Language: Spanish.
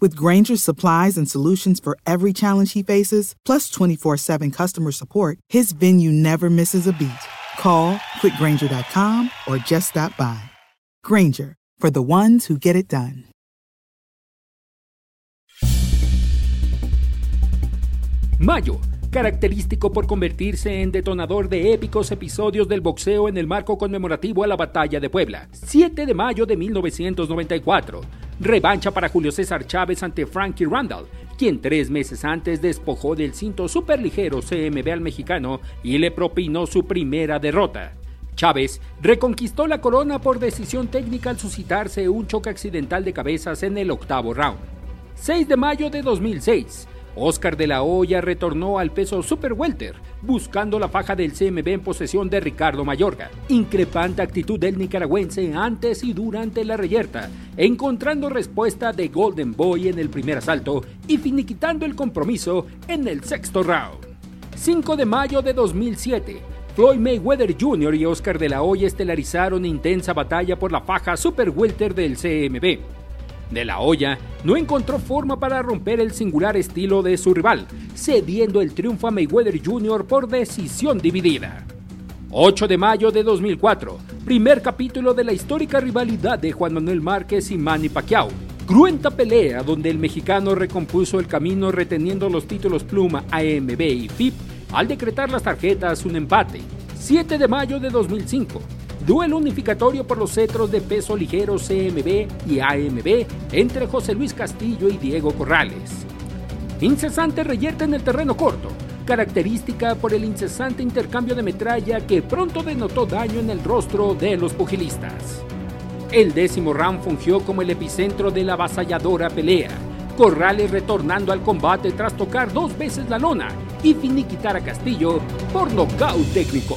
With Granger's supplies and solutions for every challenge he faces, plus 24 7 customer support, his venue never misses a beat. Call quickgranger.com or just stop by. Granger, for the ones who get it done. Mayo, característico por convertirse en detonador de épicos episodios del boxeo en el marco conmemorativo a la Batalla de Puebla. 7 de mayo de 1994. Revancha para Julio César Chávez ante Frankie Randall, quien tres meses antes despojó del cinto superligero CMB al mexicano y le propinó su primera derrota. Chávez reconquistó la corona por decisión técnica al suscitarse un choque accidental de cabezas en el octavo round. 6 de mayo de 2006. Oscar de la Hoya retornó al peso super welter, buscando la faja del CMB en posesión de Ricardo Mayorga. Increpante actitud del nicaragüense antes y durante la reyerta, encontrando respuesta de Golden Boy en el primer asalto y finiquitando el compromiso en el sexto round. 5 de mayo de 2007. Floyd Mayweather Jr. y Oscar de la Hoya estelarizaron intensa batalla por la faja super welter del CMB. De la Hoya no encontró forma para romper el singular estilo de su rival, cediendo el triunfo a Mayweather Jr. por decisión dividida. 8 de mayo de 2004, primer capítulo de la histórica rivalidad de Juan Manuel Márquez y Manny Pacquiao. Cruenta pelea donde el mexicano recompuso el camino reteniendo los títulos Pluma AMB y FIP al decretar las tarjetas un empate. 7 de mayo de 2005, duelo unificatorio por los cetros de peso ligero CMB y AMB entre José Luis Castillo y Diego Corrales. Incesante reyerta en el terreno corto, característica por el incesante intercambio de metralla que pronto denotó daño en el rostro de los pugilistas. El décimo round fungió como el epicentro de la avasalladora pelea, Corrales retornando al combate tras tocar dos veces la lona y finiquitar a Castillo por nocaut técnico.